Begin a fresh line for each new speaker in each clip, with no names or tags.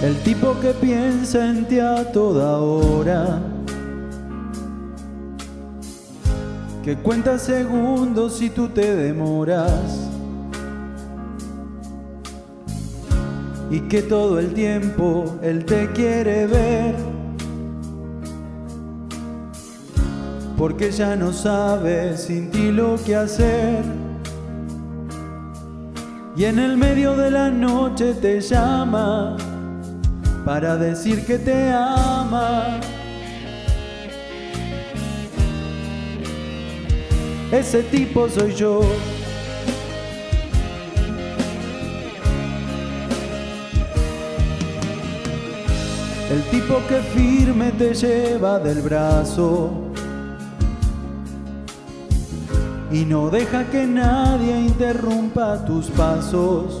El tipo que piensa en ti a toda hora. Que cuenta segundos si tú te demoras. Y que todo el tiempo él te quiere ver. Porque ya no sabe sin ti lo que hacer. Y en el medio de la noche te llama para decir que te ama. Ese tipo soy yo. El tipo que firme te lleva del brazo y no deja que nadie interrumpa tus pasos.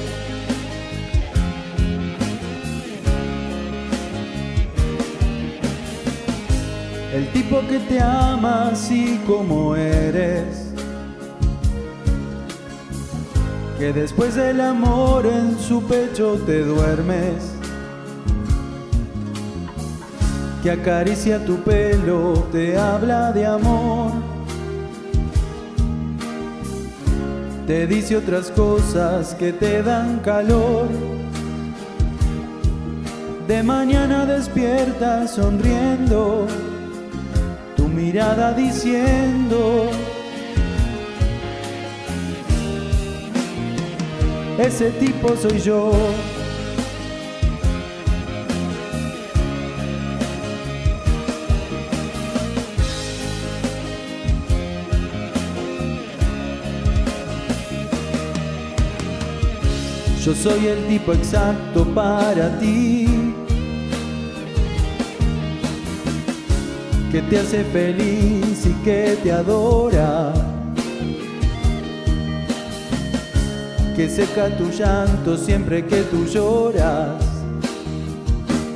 El tipo que te ama así como eres. Que después del amor en su pecho te duermes. Que acaricia tu pelo, te habla de amor. Te dice otras cosas que te dan calor. De mañana despiertas sonriendo mirada diciendo, ese tipo soy yo. Yo soy el tipo exacto para ti. Que te hace feliz y que te adora, que seca tu llanto siempre que tú lloras.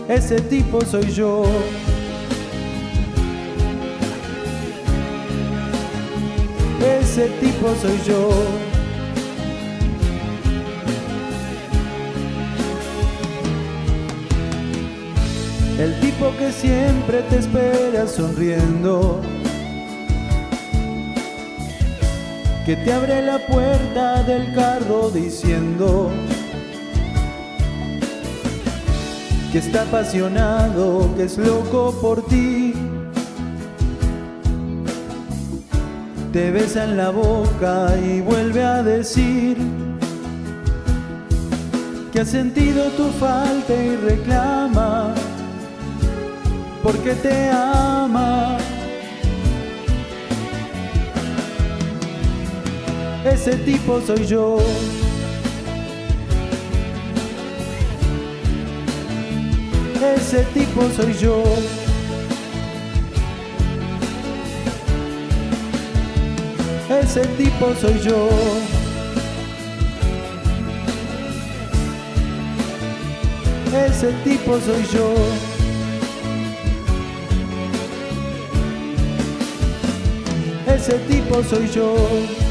Ese tipo soy yo. Ese tipo soy yo. El tipo que siempre te espera sonriendo. Que te abre la puerta del carro diciendo que está apasionado, que es loco por ti. Te besa en la boca y vuelve a decir que ha sentido tu falta y reclama porque te ama. Ese tipo soy yo. Ese tipo soy yo. Ese tipo soy yo. Ese tipo soy yo. Ese tipo soy yo.